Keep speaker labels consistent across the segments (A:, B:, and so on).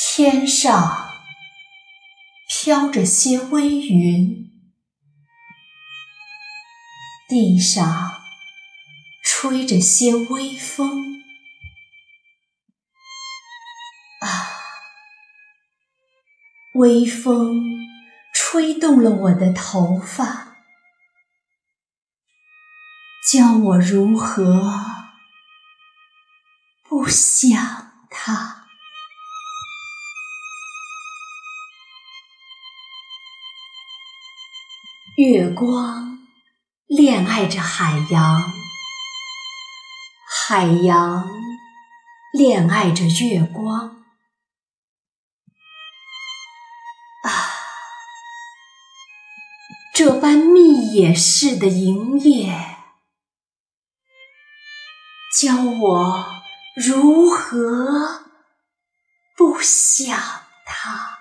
A: 天上飘着些微云，地上吹着些微风。啊，微风吹动了我的头发，教我如何不想月光恋爱着海洋，海洋恋爱着月光。啊，这般密野似的营业，教我如何不想他。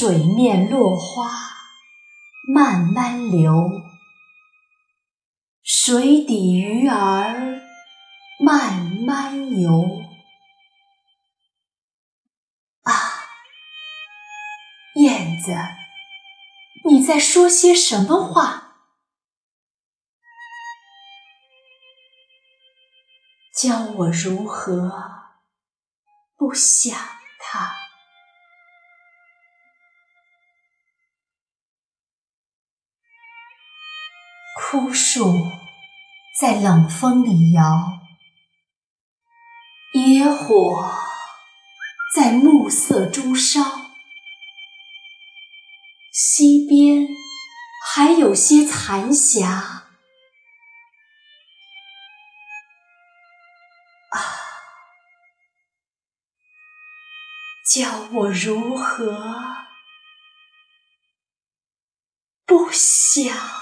A: 水面落花慢慢流，水底鱼儿慢慢游。啊，燕子，你在说些什么话？教我如何不想他。枯树在冷风里摇，野火在暮色中烧，溪边还有些残霞。啊，叫我如何不想？